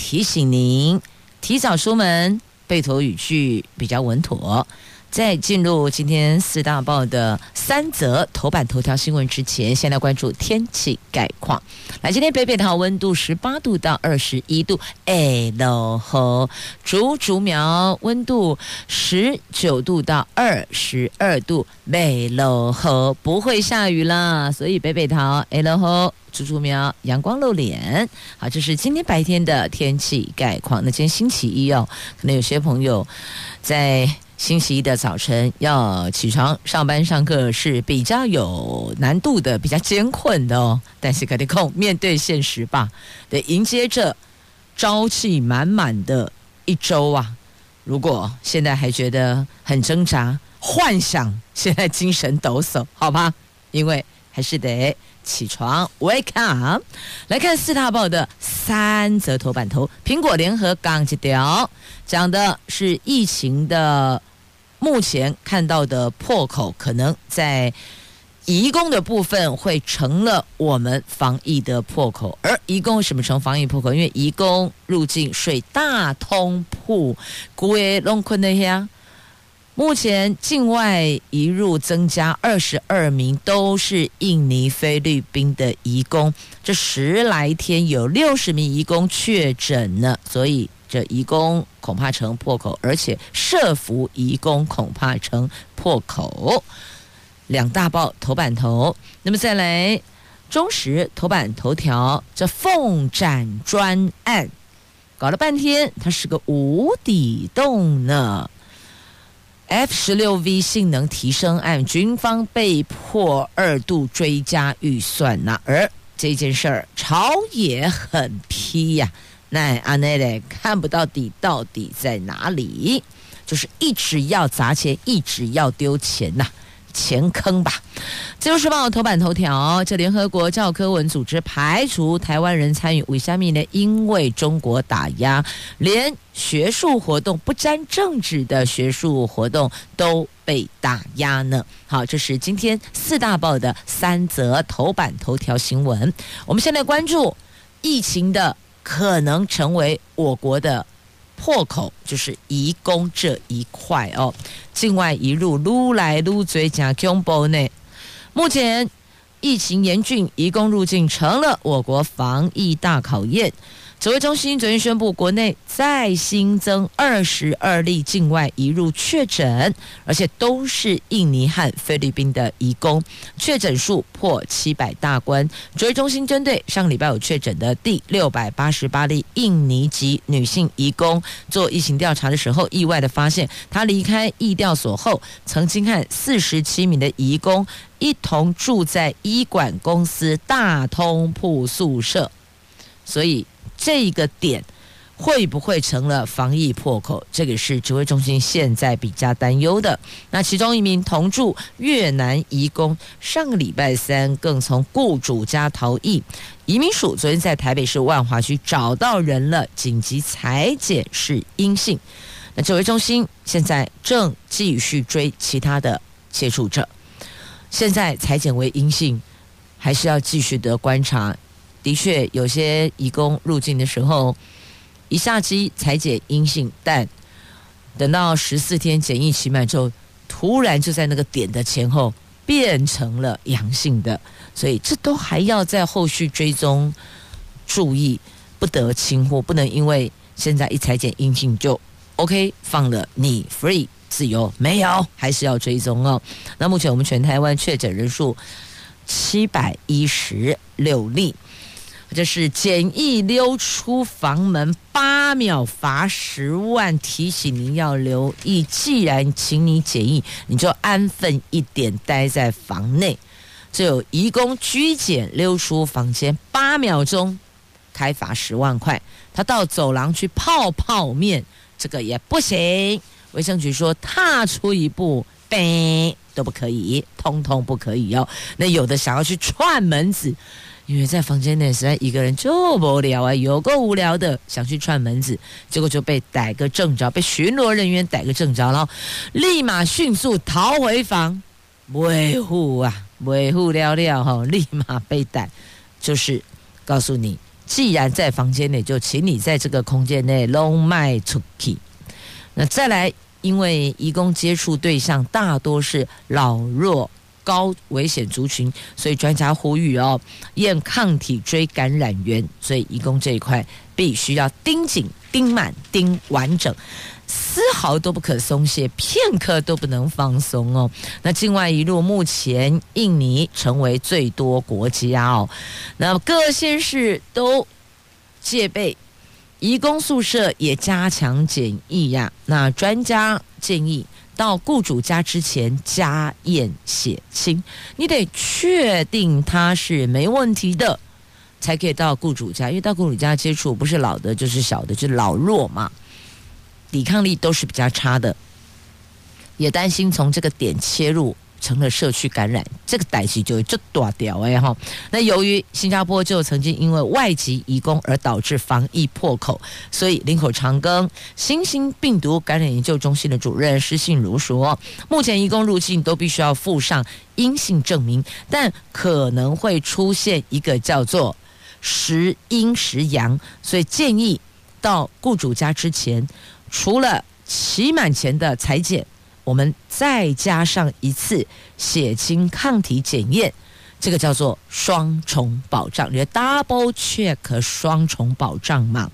提醒您提早出门，背妥语句比较稳妥。在进入今天四大报的三则头版头条新闻之前，先来关注天气概况。来，今天北北桃温度十八度到二十一度，哎，落后竹竹苗温度十九度到二十二度，没落后不会下雨啦，所以北北桃哎，落后竹竹苗阳光露脸。好，这是今天白天的天气概况。那今天星期一哦，可能有些朋友在。星期一的早晨要起床上班上课是比较有难度的，比较艰困的哦。但是可得控面对现实吧，得迎接着朝气满满的一周啊！如果现在还觉得很挣扎，幻想现在精神抖擞，好吧？因为还是得起床，wake up。来看四大报的三则头版头，苹果联合刚一条讲的是疫情的。目前看到的破口，可能在移工的部分会成了我们防疫的破口。而移工为什么成防疫破口？因为移工入境税大通铺，归龙坤的呀。目前境外移入增加二十二名，都是印尼、菲律宾的移工。这十来天有六十名移工确诊了，所以。这移工恐怕成破口，而且设伏移工恐怕成破口。两大报头版头，那么再来中时头版头条，这凤展专案搞了半天，它是个无底洞呢。F 十六 V 性能提升案，军方被迫二度追加预算呐，而这件事儿朝野很批呀。那阿内嘞看不到底到底在哪里，就是一直要砸钱，一直要丢钱呐、钱坑吧。自由时报头版头条：这联合国教科文组织排除台湾人参与，为虾米呢？因为中国打压，连学术活动不沾政治的学术活动都被打压呢。好，这是今天四大报的三则头版头条新闻。我们先来关注疫情的。可能成为我国的破口，就是移工这一块哦。境外一路撸来撸嘴加恐怖呢。目前疫情严峻，移工入境成了我国防疫大考验。指挥中心昨天宣布，国内再新增二十二例境外移入确诊，而且都是印尼和菲律宾的移工，确诊数破七百大关。指挥中心针对上礼拜有确诊的第六百八十八例印尼籍女性移工做疫情调查的时候，意外的发现，她离开疫调所后，曾经和四十七名的移工一同住在医管公司大通铺宿舍，所以。这个点会不会成了防疫破口？这个是指挥中心现在比较担忧的。那其中一名同住越南移工，上个礼拜三更从雇主家逃逸，移民署昨天在台北市万华区找到人了，紧急裁检是阴性。那指挥中心现在正继续追其他的接触者，现在裁检为阴性，还是要继续的观察。的确，有些移工入境的时候，一下机裁剪阴性，但等到十四天检疫期满之后，突然就在那个点的前后变成了阳性的，所以这都还要在后续追踪，注意不得轻忽，不能因为现在一裁剪阴性就 OK 放了你 free 自由，没有，还是要追踪哦。那目前我们全台湾确诊人数七百一十六例。这是简易溜出房门，八秒罚十万。提醒您要留意，既然请你简易，你就安分一点，待在房内。这有移工拘检溜出房间，八秒钟开罚十万块。他到走廊去泡泡面，这个也不行。卫生局说，踏出一步，呗都不可以，通通不可以哦。那有的想要去串门子，因为在房间内实在一个人就无聊啊，有够无聊的，想去串门子，结果就被逮个正着，被巡逻人员逮个正着，然后立马迅速逃回房，维护啊，维护了了哈，立马被逮，就是告诉你，既然在房间内，就请你在这个空间内拢卖出去。那再来，因为移工接触对象大多是老弱高危险族群，所以专家呼吁哦，验抗体追感染源，所以移工这一块必须要盯紧、盯满、盯完整，丝毫都不可松懈，片刻都不能放松哦。那境外一路，目前印尼成为最多国家哦，那各县市都戒备。移工宿舍也加强检疫呀。那专家建议到雇主家之前加验血清，你得确定他是没问题的，才可以到雇主家。因为到雇主家接触不是老的，就是小的，就是老弱嘛，抵抗力都是比较差的，也担心从这个点切入。成了社区感染，这个代志就就大掉哎哈。那由于新加坡就曾经因为外籍移工而导致防疫破口，所以林口长庚新兴病毒感染研究中心的主任施信如说，目前移工入境都必须要附上阴性证明，但可能会出现一个叫做时阴时阳，所以建议到雇主家之前，除了期满前的裁剪。我们再加上一次血清抗体检验，这个叫做双重保障，你的 double check 双重保障嘛。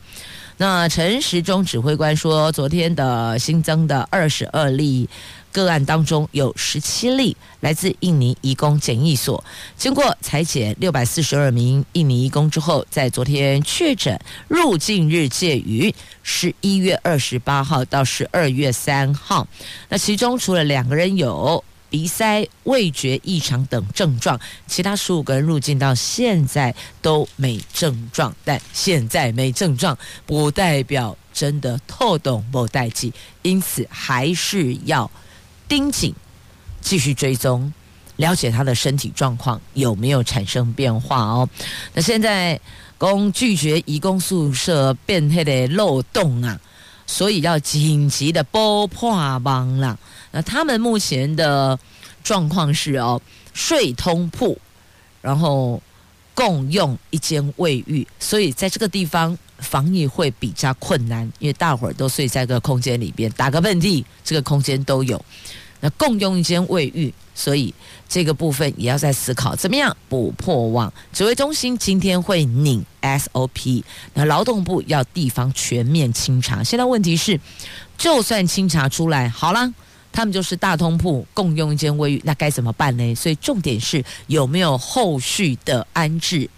那陈时中指挥官说，昨天的新增的二十二例。个案当中有十七例来自印尼移工检疫所，经过采检六百四十二名印尼移工之后，在昨天确诊入境日介于十一月二十八号到十二月三号。那其中除了两个人有鼻塞、味觉异常等症状，其他十五个人入境到现在都没症状。但现在没症状不代表真的透懂不代志，因此还是要。盯紧，继续追踪，了解他的身体状况有没有产生变化哦。那现在公拒绝移工宿舍变黑的漏洞啊，所以要紧急的拨破网了。那他们目前的状况是哦，睡通铺，然后共用一间卫浴，所以在这个地方防疫会比较困难，因为大伙儿都睡在个空间里边，打个喷嚏，这个空间都有。那共用一间卫浴，所以这个部分也要在思考怎么样不破网。指挥中心今天会拟 SOP，那劳动部要地方全面清查。现在问题是，就算清查出来好了，他们就是大通铺共用一间卫浴，那该怎么办呢？所以重点是有没有后续的安置。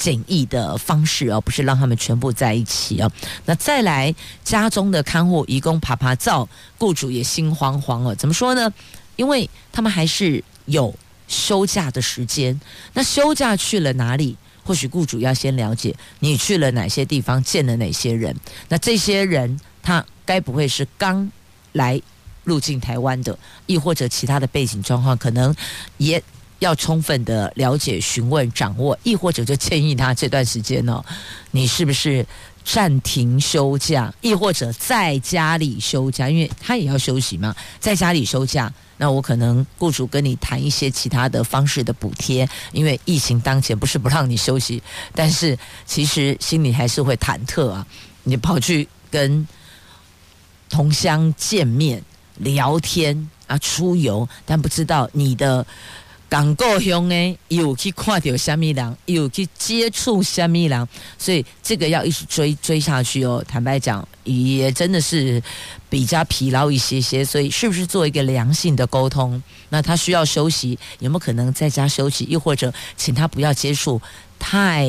简易的方式哦，不是让他们全部在一起哦。那再来家中的看护移工爬爬灶，雇主也心慌慌哦。怎么说呢？因为他们还是有休假的时间。那休假去了哪里？或许雇主要先了解你去了哪些地方，见了哪些人。那这些人他该不会是刚来入境台湾的，亦或者其他的背景状况，可能也。要充分的了解、询问、掌握，亦或者就建议他这段时间呢、你是不是暂停休假，亦或者在家里休假，因为他也要休息嘛，在家里休假，那我可能雇主跟你谈一些其他的方式的补贴，因为疫情当前不是不让你休息，但是其实心里还是会忐忑啊，你跑去跟同乡见面聊天啊，出游，但不知道你的。港够凶诶，有去看到虾米人，有去接触虾米人，所以这个要一直追追下去哦。坦白讲，也真的是比较疲劳一些些。所以，是不是做一个良性的沟通？那他需要休息，有没有可能在家休息？又或者请他不要接触？太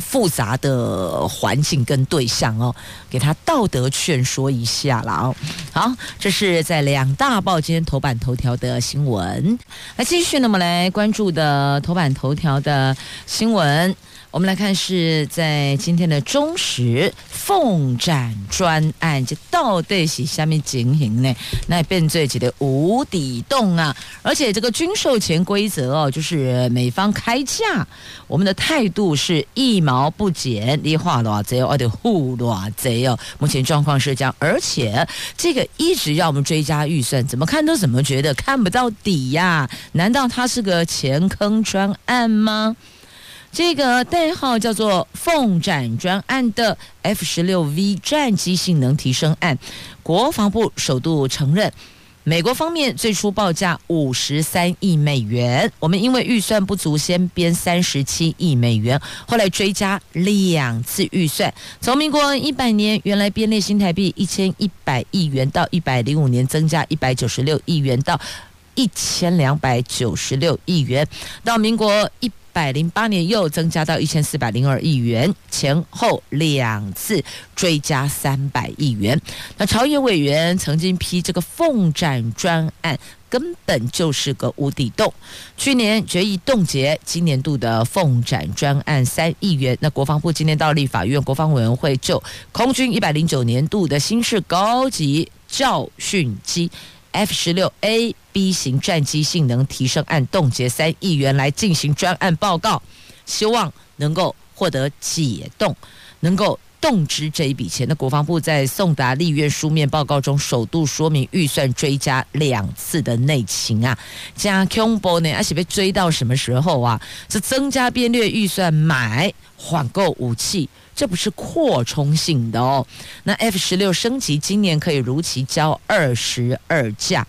复杂的环境跟对象哦，给他道德劝说一下了哦。好，这是在两大报今天头版头条的新闻。来继续呢，我们来关注的头版头条的新闻。我们来看是在今天的中时凤展专案，这到底是下面进行呢？那变最几的无底洞啊！而且这个军售潜规则哦，就是美方开价，我们的态度是一毛不减，你画多少贼哦，得护多少贼哦。目前状况是这样，而且这个一直要我们追加预算，怎么看都怎么觉得看不到底呀、啊？难道它是个钱坑专案吗？这个代号叫做“凤展专案”的 F 十六 V 战机性能提升案，国防部首度承认，美国方面最初报价五十三亿美元，我们因为预算不足，先编三十七亿美元，后来追加两次预算，从民国一百年原来编列新台币一千一百亿元，到一百零五年增加一百九十六亿元，到一千两百九十六亿元，到民国一。百零八年又增加到一千四百零二亿元，前后两次追加三百亿元。那朝野委员曾经批这个凤展专案根本就是个无底洞，去年决议冻结今年度的凤展专案三亿元。那国防部今天到立法院国防委员会就空军一百零九年度的新式高级教训机。F 十六 A B 型战机性能提升案冻结三亿元来进行专案报告，希望能够获得解冻，能够动支这一笔钱。那国防部在送达立院书面报告中，首度说明预算追加两次的内情啊，加恐怖呢，而且被追到什么时候啊？是增加编列预算买缓购武器。这不是扩充性的哦。那 F 十六升级今年可以如期交二十二架，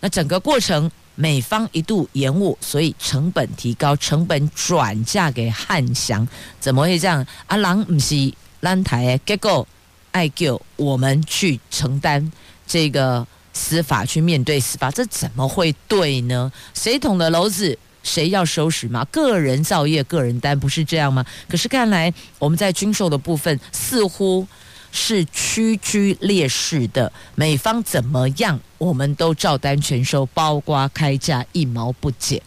那整个过程美方一度延误，所以成本提高，成本转嫁给汉翔，怎么会这样？阿郎不是兰台，结果爱救我们去承担这个司法，去面对司法，这怎么会对呢？谁捅的娄子？谁要收拾吗？个人造业，个人担，不是这样吗？可是看来我们在军售的部分似乎是屈居劣势的，美方怎么样，我们都照单全收，包括开价一毛不减。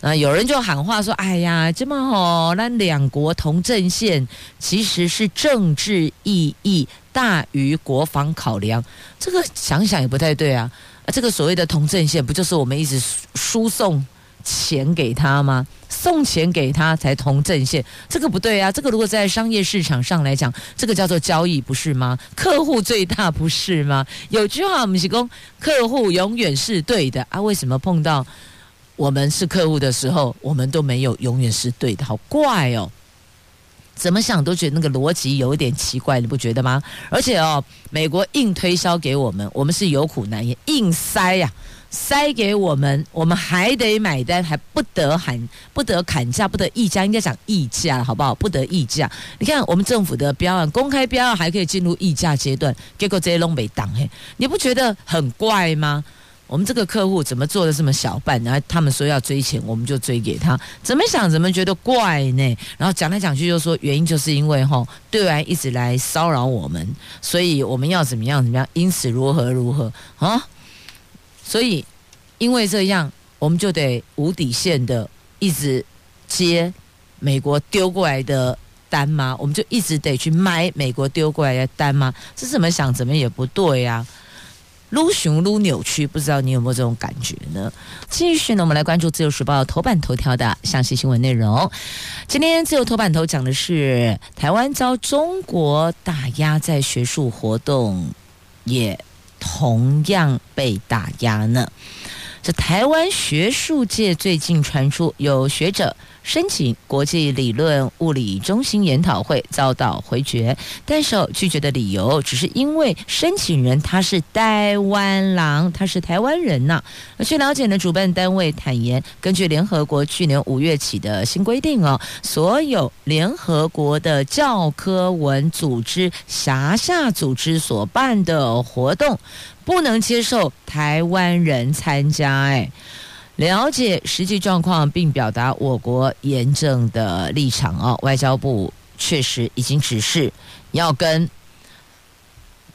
那有人就喊话说：“哎呀，这么好，那两国同阵线，其实是政治意义大于国防考量。这个想想也不太对啊！啊，这个所谓的同阵线，不就是我们一直输送？”钱给他吗？送钱给他才同阵线，这个不对啊！这个如果在商业市场上来讲，这个叫做交易，不是吗？客户最大，不是吗？有句话我们是说，客户永远是对的啊！为什么碰到我们是客户的时候，我们都没有永远是对的？好怪哦！怎么想都觉得那个逻辑有点奇怪，你不觉得吗？而且哦，美国硬推销给我们，我们是有苦难言，硬塞呀、塞给我们，我们还得买单，还不得喊，不得砍价，不得议价，应该讲议价，好不好？不得议价。你看我们政府的标案，公开标案还可以进入议价阶段，结果这些拢没当嘿，你不觉得很怪吗？我们这个客户怎么做的这么小办？然后他们说要追钱，我们就追给他，怎么想怎么觉得怪呢？然后讲来讲去就说原因就是因为吼，对岸一直来骚扰我们，所以我们要怎么样怎么样，因此如何如何啊？所以，因为这样，我们就得无底线的一直接美国丢过来的单吗？我们就一直得去买美国丢过来的单吗？这怎么想怎么也不对呀、撸熊撸扭曲，不知道你有没有这种感觉呢？继续呢，我们来关注《自由时报》头版头条的详细新闻内容。今天自由头版头讲的是台湾遭中国打压，在学术活动也。同样被打压呢。这台湾学术界最近传出有学者申请国际理论物理中心研讨会遭到回绝，但是拒绝的理由只是因为申请人他是台湾人，他是台湾人呐、据了解呢，主办单位坦言，根据联合国去年五月起的新规定哦，所有联合国的教科文组织辖下组织所办的活动。不能接受台湾人参加，哎，了解实际状况并表达我国严正的立场哦。外交部确实已经指示要跟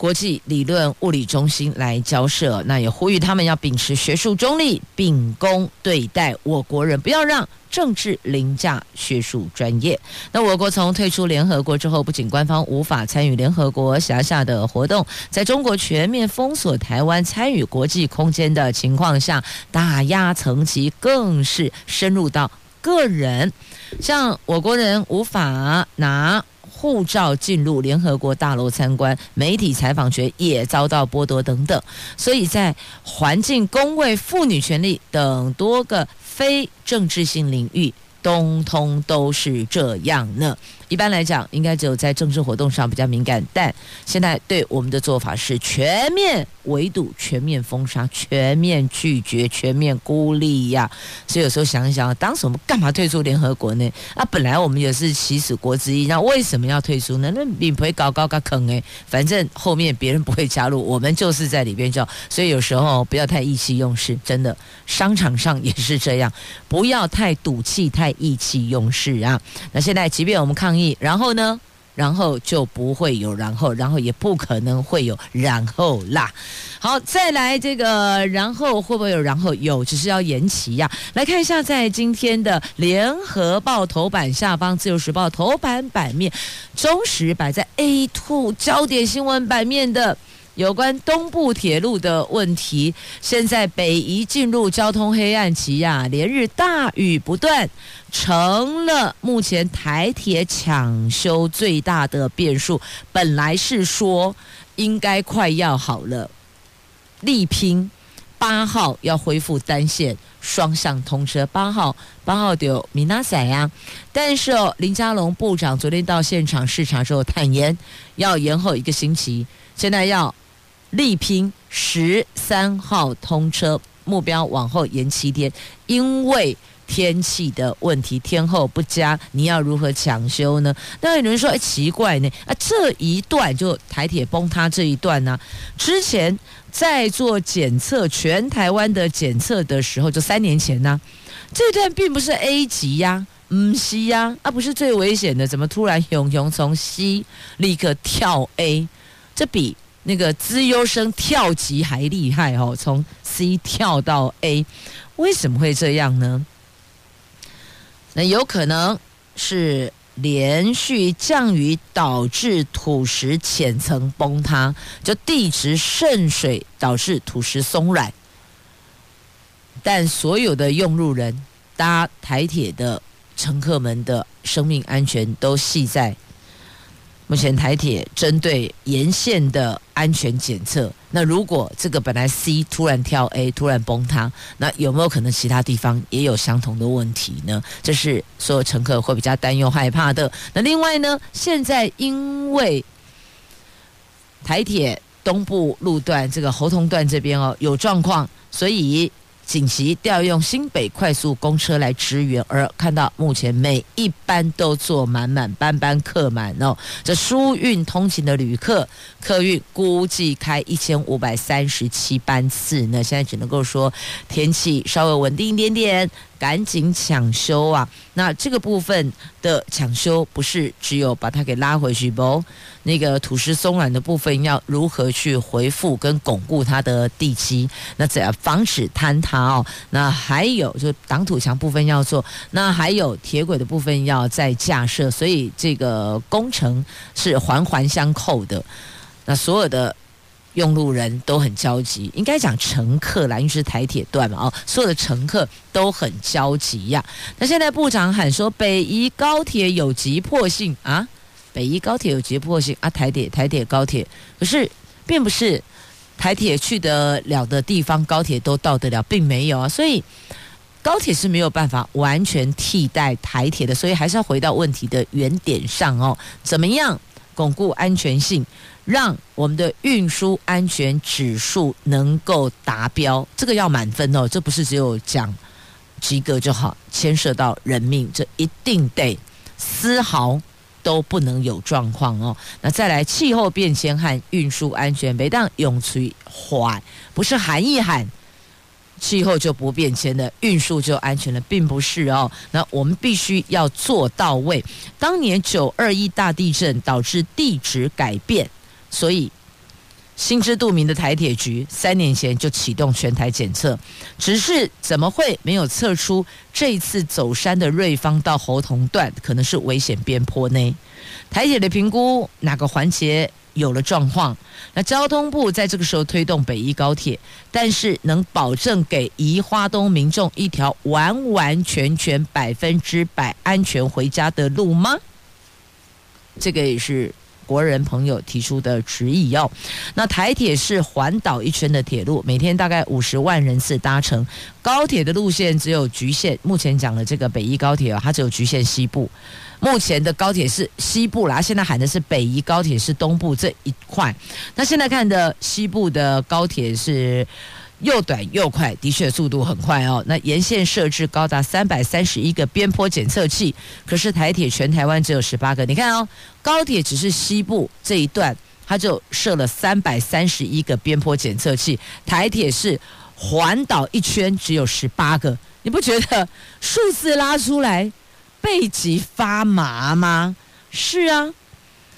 国际理论物理中心来交涉，那也呼吁他们要秉持学术中立，秉公对待我国人，不要让政治凌驾学术专业。那我国从退出联合国之后，不仅官方无法参与联合国辖下的活动，在中国全面封锁台湾参与国际空间的情况下，打压层级更是深入到个人，像我国人无法拿。护照进入联合国大楼参观，媒体采访权也遭到剥夺等等，所以在环境、工位、妇女权利等多个非政治性领域，通通都是这样呢。一般来讲，应该只有在政治活动上比较敏感，但现在对我们的做法是全面围堵、全面封杀、全面拒绝、全面孤立呀。所以有时候想一想，当时我们干嘛退出联合国呢？啊，本来我们也是起始国之一，那为什么要退出呢？那你不会搞搞个坑诶，反正后面别人不会加入，我们就是在里边叫。所以有时候不要太意气用事，真的，商场上也是这样，不要太赌气、太意气用事啊。那现在，即便我们抗议。然后呢？然后就不会有然后，然后也不可能会有然后啦。好，再来这个，然后会不会有然后？有，只是要延期呀。来看一下，在今天的《联合报》头版下方，《自由时报》头版版面，中时摆在 A two 焦点新闻版面的。有关东部铁路的问题，现在北宜进入交通黑暗期呀，连日大雨不断，成了目前台铁抢修最大的变数。本来是说应该快要好了，力拼八号要恢复单线双向通车，八号八号就明仔载呀。但是哦，林佳龙部长昨天到现场视察之后坦言，要延后一个星期，现在要。力拼十三号通车，目标往后延七天，因为天气的问题，天候不佳，你要如何抢修呢？那有人说，哎，奇怪呢，啊，这一段就台铁崩塌这一段呢，之前在做检测，全台湾的检测的时候，就三年前呢，这段并不是 A 级呀，嗯西呀，啊，不是最危险的，怎么突然熊熊从西立刻跳 A？这比。那个资优生跳级还厉害哦，从 C 跳到 A，为什么会这样呢？那有可能是连续降雨导致土石浅层崩塌，就地质渗水导致土石松软，但所有的用路人搭台铁的乘客们的生命安全都系在。目前台铁针对沿线的安全检测，那如果这个本来 C 突然跳 A 突然崩塌，那有没有可能其他地方也有相同的问题呢？这是所有乘客会比较担忧害怕的。那另外呢，现在因为台铁东部路段这个猴硐段这边哦有状况，所以。紧急调用新北快速公车来支援，而看到目前每一班都坐满满，班班客满哦。这疏运通勤的旅客，客运估计开一千五百三十七班次。那现在只能够说天气稍微稳定一点点。赶紧抢修啊！那这个部分的抢修不是只有把它给拉回去不？那个土石松软的部分要如何去恢复跟巩固它的地基？那怎样防止坍塌哦？那还有就挡土墙部分要做，那还有铁轨的部分要再架设，所以这个工程是环环相扣的。那所有的。用路人都很焦急，应该讲乘客啦，因为是台铁段嘛，哦，所有的乘客都很焦急呀。那现在部长喊说北宜高铁有急迫性啊，北宜高铁有急迫性啊，台铁台铁高铁，可是并不是台铁去得了的地方，高铁都到得了，并没有啊，所以高铁是没有办法完全替代台铁的，所以还是要回到问题的原点上哦，怎么样巩固安全性？让我们的运输安全指数能够达标，这个要满分哦，这不是只有讲及格就好，牵涉到人命，这一定得丝毫都不能有状况哦。那再来，气候变迁和运输安全，每当永垂缓，不是喊一喊，气候就不变迁的，运输就安全了，并不是哦。那我们必须要做到位。当年九二一大地震导致地质改变。所以，心知肚明的台铁局三年前就启动全台检测，只是怎么会没有测出这一次走山的瑞芳到猴硐段可能是危险边坡呢？台铁的评估哪个环节有了状况？那交通部在这个时候推动北宜高铁，但是能保证给宜花东民众一条完完全全百分之百安全回家的路吗？这个也是。国人朋友提出的质疑哦，那台铁是环岛一圈的铁路，每天大概五十万人次搭乘。高铁的路线只有局限，目前讲的这个北宜高铁啊，它只有局限西部。目前的高铁是西部啦，现在喊的是北宜高铁是东部这一块。那现在看的西部的高铁是。又短又快，的确速度很快哦。那沿线设置高达三百三十一个边坡检测器，可是台铁全台湾只有十八个。你看哦，高铁只是西部这一段，它就设了三百三十一个边坡检测器，台铁是环岛一圈只有十八个。你不觉得数字拉出来背脊发麻吗？是啊，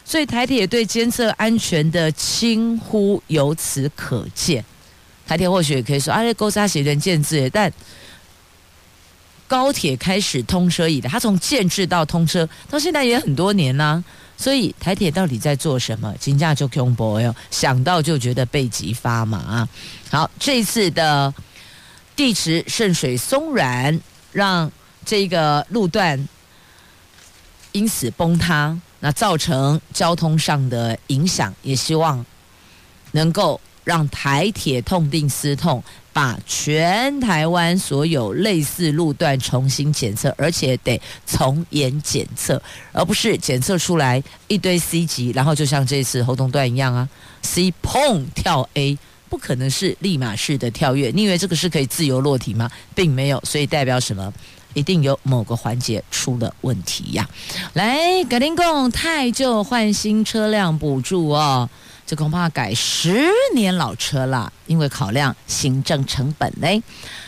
所以台铁对监测安全的轻忽由此可见。台铁或许也可以说，啊，这勾扎写人建制，但高铁开始通车以来，它从建制到通车到现在也很多年啦、所以台铁到底在做什么？金价就恐怖哟，想到就觉得背脊发麻。好，这一次的地池渗水松软，让这个路段因此崩塌，那造成交通上的影响，也希望能够。让台铁痛定思痛，把全台湾所有类似路段重新检测，而且得从严检测，而不是检测出来一堆 C 级，然后就像这次猴硐段一样啊，C 砰跳 A，不可能是立马式的跳跃。你以为这个是可以自由落体吗？并没有，所以代表什么？一定有某个环节出了问题呀！来，格林贡太旧换新车辆补助哦。这恐怕改十年老车了，因为考量行政成本嘞。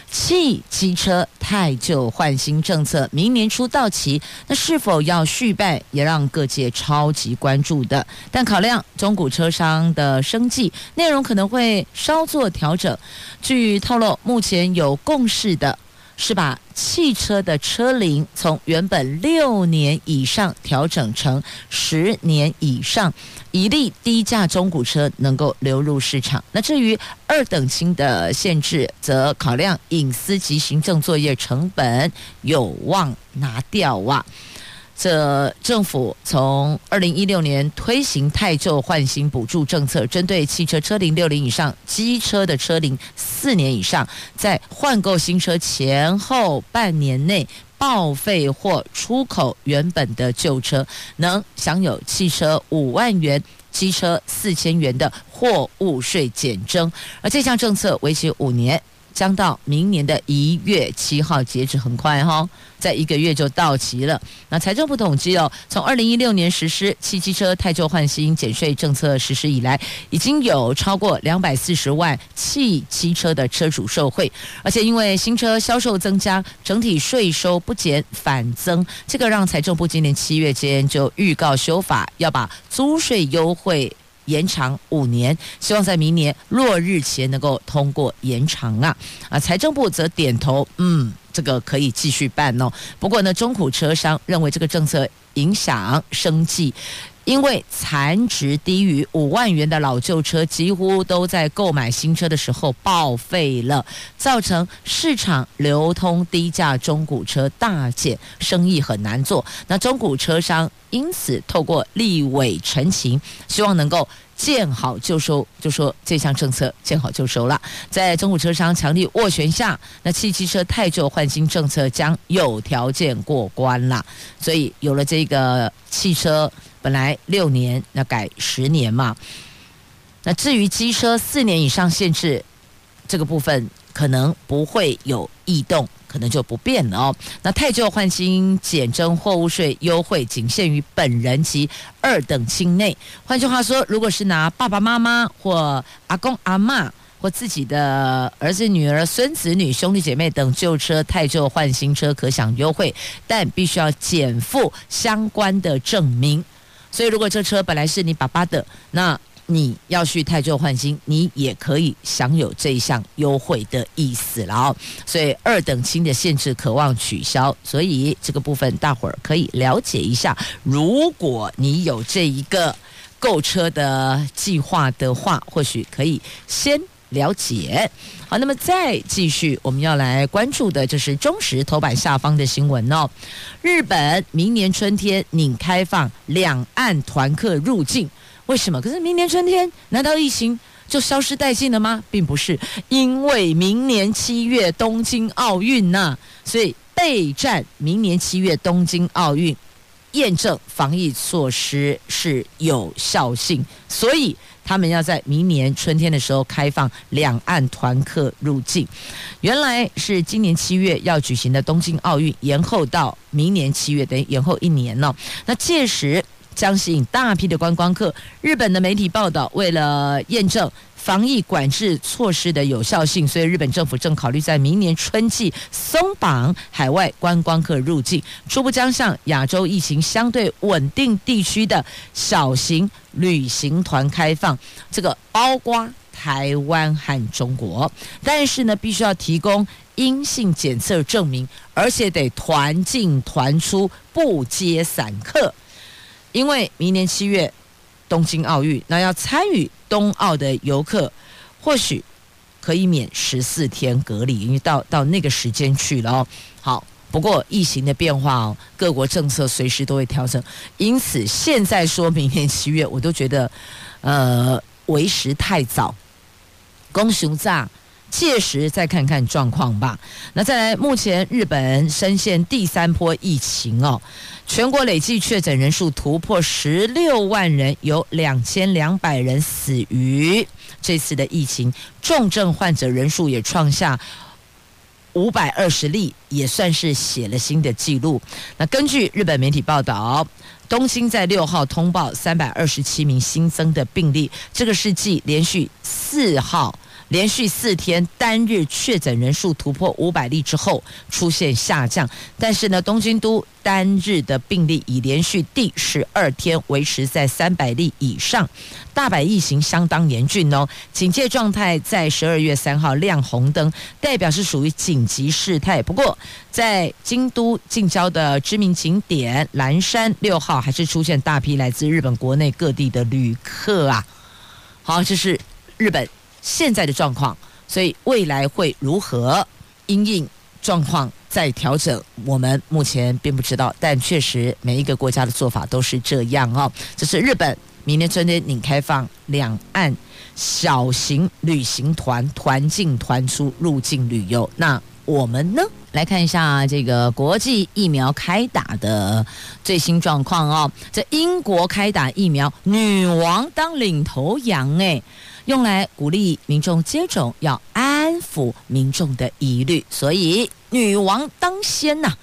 汽机车汰旧换新政策明年初到期，那是否要续办，也让各界超级关注的。但考量中古车商的生计，内容可能会稍作调整。据透露，目前有共识的。是把汽车的车龄从原本六年以上调整成十年以上，以利低价中古车能够流入市场。那至于二等轻的限制，则考量隐私及行政作业成本，有望拿掉哇。这政府从二零一六年推行汰旧换新补助政策，针对汽车车龄六年以上、机车的车龄四年以上，在换购新车前后半年内报废或出口原本的旧车，能享有汽车五万元、机车四千元的货物税减征。而这项政策为期五年。将到明年的一月七号截止，很快哈、在一个月就到期了。那财政部统计哦，从二零一六年实施汽机车汰旧换新减税政策实施以来，已经有超过两百四十万汽机车的车主受惠，而且因为新车销售增加，整体税收不减反增，这个让财政部今年七月间就预告修法，要把租税优惠。延长五年，希望在明年落日前能够通过延长啊！啊，财政部则点头，嗯，这个可以继续办哦。不过呢，中古车商认为这个政策影响生计。因为残值低于五万元的老旧车几乎都在购买新车的时候报废了，造成市场流通低价中古车大减，生意很难做。那中古车商因此透过立委陈情，希望能够见好就收，就说这项政策见好就收了。在中古车商强力斡旋下，那汽机车汰旧换新政策将有条件过关了。所以有了这个汽车。本来六年，那改十年嘛。那至于机车四年以上限制这个部分，可能不会有异动，可能就不变了哦。那汰旧换新减征货物税优惠，仅限于本人及二等亲内。换句话说，如果是拿爸爸妈妈或阿公阿嬷或自己的儿子、女儿、孙子女、兄弟姐妹等旧车汰旧换新车，可享优惠，但必须要减负相关的证明。所以，如果这车本来是你爸爸的，那你要去泰州换新，你也可以享有这一项优惠的意思了哦。所以二等亲的限制可望取消，所以这个部分大伙儿可以了解一下。如果你有这一个购车的计划的话，或许可以先了解。好，那么再继续，我们要来关注的就是中时头版下方的新闻哦。日本明年春天拟开放两岸团客入境。为什么？可是明年春天，难道疫情就消失殆尽了吗？并不是，因为明年七月东京奥运呐、所以备战明年七月东京奥运，验证防疫措施是有效性，所以他们要在明年春天的时候开放两岸团客入境。原来是今年七月要举行的东京奥运延后到明年七月，等于延后一年了。那届时。将吸引大批的观光客。日本的媒体报道，为了验证防疫管制措施的有效性，所以日本政府正考虑在明年春季松绑海外观光客入境，初步将向亚洲疫情相对稳定地区的小型旅行团开放，这个包括台湾和中国，但是呢，必须要提供阴性检测证明，而且得团进团出，不接散客。因为明年七月东京奥运，那要参与冬奥的游客或许可以免十四天隔离，因为到到那个时间去了哦。好，不过疫情的变化哦，各国政策随时都会调整，因此现在说明年七月，我都觉得呃为时太早。恭喜炸。届时再看看状况吧。那再来，目前日本深陷第三波疫情哦，全国累计确诊人数突破十六万人，有两千两百人死于这次的疫情，重症患者人数也创下五百二十例，也算是写了新的记录。那根据日本媒体报道，东京在六号通报三百二十七名新增的病例，这个是继连续四号。连续四天单日确诊人数突破五百例之后出现下降，但是呢，东京都单日的病例已连续第十二天维持在三百例以上。大阪疫情相当严峻哦，警戒状态在十二月三号亮红灯，代表是属于紧急事态。不过，在京都近郊的知名景点岚山，六号还是出现大批来自日本国内各地的旅客啊。好，这是日本。现在的状况，所以未来会如何因应状况再调整，我们目前并不知道。但确实每一个国家的做法都是这样哦。这是日本明年春天拟开放两岸小型旅行团团进团出入境旅游。那我们呢？来看一下这个国际疫苗开打的最新状况哦。这英国开打疫苗，女王当领头羊哎。用来鼓励民众接种，要安抚民众的疑虑，所以女王当先呐、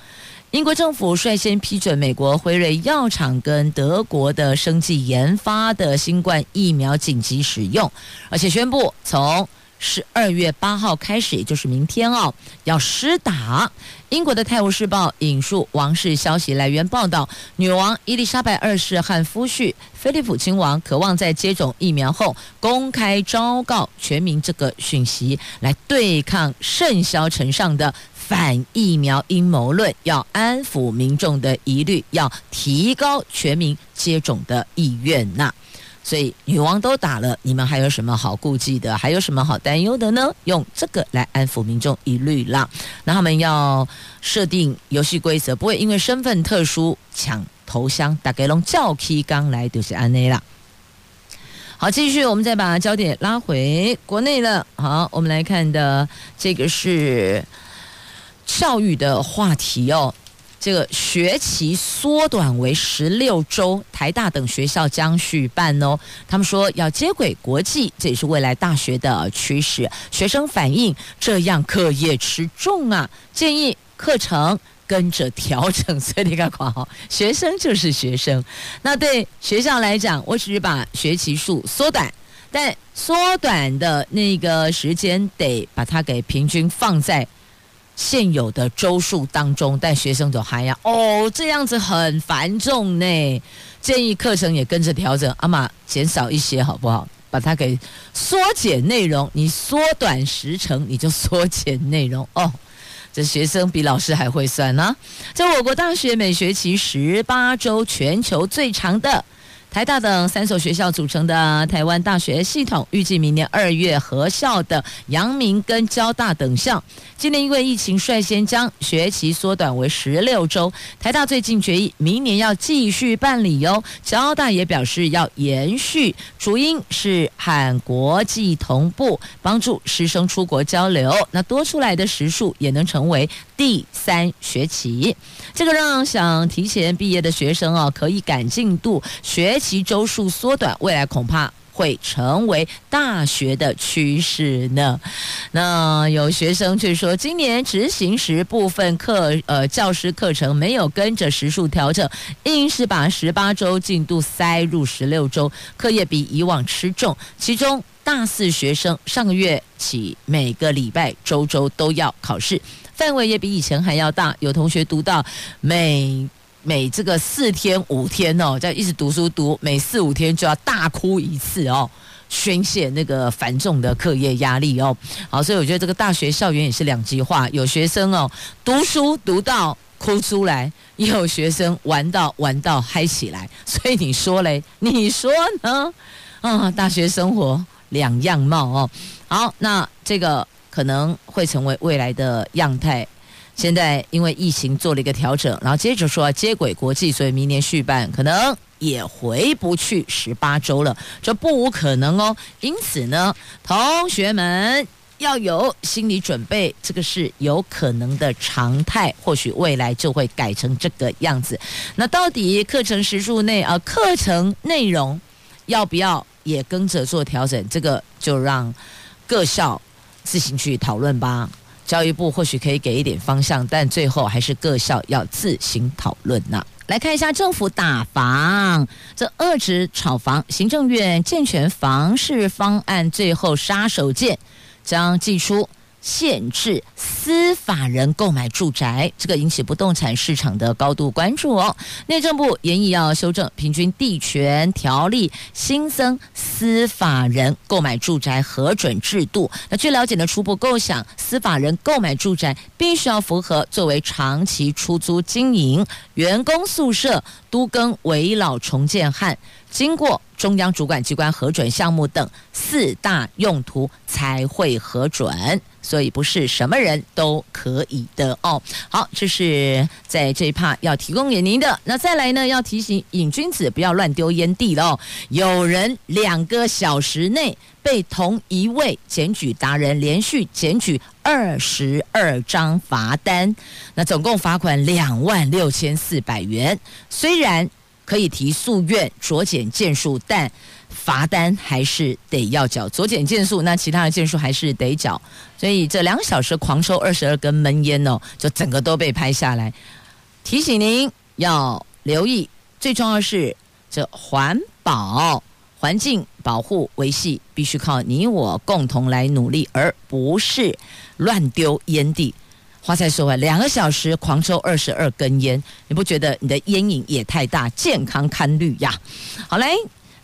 英国政府率先批准美国辉瑞药厂跟德国的生技研发的新冠疫苗紧急使用，而且宣布从十二月八号开始，也就是明天哦，要施打。英国的《泰晤士报》引述王室消息来源报道，女王伊丽莎白二世和夫婿菲利普亲王渴望在接种疫苗后公开昭告全民这个讯息，来对抗甚嚣尘上的反疫苗阴谋论，要安抚民众的疑虑，要提高全民接种的意愿呐。所以女王都打了，你们还有什么好顾忌的？还有什么好担忧的呢？用这个来安抚民众疑虑啦。那他们要设定游戏规则，不会因为身份特殊抢头香。大概用叫 K 刚来就是安内啦。好，继续，我们再把焦点拉回国内了。好，我们来看的这个是教育的话题哦。这个学期缩短为十六周，台大等学校将续办哦。他们说要接轨国际，这也是未来大学的趋势。学生反映这样课业吃重啊，建议课程跟着调整。所以你看，好，学生就是学生。那对学校来讲，我只是把学期数缩短，但缩短的那个时间得把它给平均放在。现有的周数当中，但学生都还要哦，这样子很繁重呢。建议课程也跟着调整，阿妈减少一些好不好？把它给缩减内容，你缩短时程，你就缩减内容哦。这学生比老师还会算呢、在我国大学每学期十八周，全球最长的。台大等三所学校组成的台湾大学系统，预计明年二月合校的阳明跟交大等校，今年因为疫情率先将学期缩短为十六周。台大最近决议，明年要继续办理哟。交大也表示要延续，主因是和国际同步，帮助师生出国交流。那多出来的时数也能成为第三学期，这个让想提前毕业的学生啊，可以赶进度，学习周数缩短，未来恐怕会成为大学的趋势呢。那有学生却说，今年执行时部分课呃教师课程没有跟着时数调整，硬是把十八周进度塞入十六周，课业比以往吃重。其中大四学生上个月起每个礼拜周周都要考试。范围也比以前还要大，有同学读到每每这个四天五天哦，在一直读书读，每四五天就要大哭一次哦，宣泄那个繁重的课业压力哦。好，所以我觉得这个大学校园也是两极化，有学生哦读书读到哭出来，也有学生玩到玩到嗨起来。所以你说嘞？你说呢？啊，大学生活两样貌哦。好，那这个。可能会成为未来的样态。现在因为疫情做了一个调整，然后接着说接轨国际，所以明年续办可能也回不去十八周了，这不无可能哦。因此呢，同学们要有心理准备，这个是有可能的常态，或许未来就会改成这个样子。那到底课程时数内啊，课程内容要不要也跟着做调整？这个就让各校。自行去讨论吧，教育部或许可以给一点方向，但最后还是各校要自行讨论呢。来看一下政府打房，这遏制炒房，行政院健全房市方案最后杀手锏将祭出。限制司法人购买住宅，这个引起不动产市场的高度关注哦。内政部研议要修正平均地权条例，新增司法人购买住宅核准制度。那据了解呢初步构想，司法人购买住宅必须要符合作为长期出租经营、员工宿舍、都更危老重建和经过中央主管机关核准项目等四大用途才会核准。所以不是什么人都可以的哦。好，这是在这一趴要提供给您的。那再来呢，要提醒瘾君子不要乱丢烟蒂了哦。有人两个小时内被同一位检举达人连续检举二十二张罚单，那总共罚款两万六千四百元。虽然可以提诉愿酌减件数，但罚单还是得要缴，左减件数，那其他的件数还是得缴。所以这两小时狂抽二十二根闷烟哦，就整个都被拍下来。提醒您要留意，最重要是这环保、环境保护维系，必须靠你我共同来努力，而不是乱丢烟蒂。话再说回来，两个小时狂抽二十二根烟，你不觉得你的烟瘾也太大，健康堪虑呀？好嘞。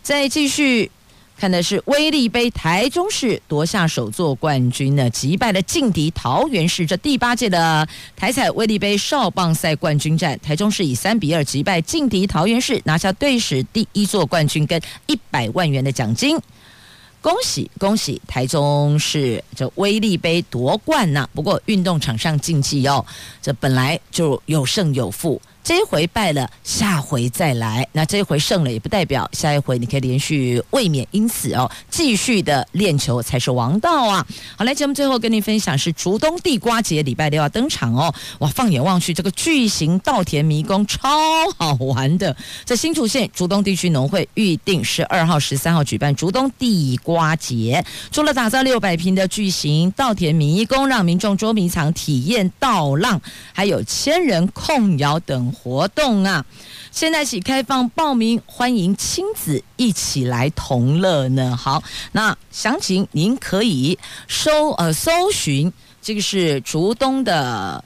再继续看的是威力杯，台中市夺下首座冠军呢，击败了劲敌桃园市。这第八届的台彩威力杯少棒赛冠军战，台中市以三比二击败劲敌桃园市，拿下队史第一座冠军跟一百万元的奖金。恭喜恭喜台中市这威力杯夺冠呐！不过运动场上竞技哦，这本来就有胜有负。这一回败了，下回再来。那这一回胜了，也不代表下一回你可以连续卫冕。因此哦，继续的练球才是王道啊！好，来节目最后跟您分享是竹东地瓜节，礼拜六要登场哦。哇，放眼望去，这个巨型稻田迷宫超好玩的。在新竹县竹东地区农会预定十二号、十三号举办竹东地瓜节，除了打造六百坪的巨型稻田迷宫，让民众捉迷藏、体验稻浪，还有千人控窑等活动啊，现在起开放报名，欢迎亲子一起来同乐呢。好，那详情您可以搜呃搜寻，这个是竹东的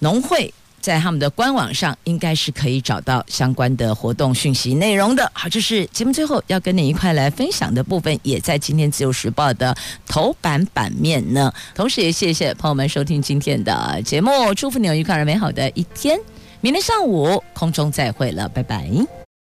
农会。在他们的官网上应该是可以找到相关的活动讯息内容的。好，这是节目最后要跟你一块来分享的部分，也在今天自由时报的头版版面呢。同时也谢谢朋友们收听今天的节目，祝福你有愉快而美好的一天。明天上午空中再会了，拜拜。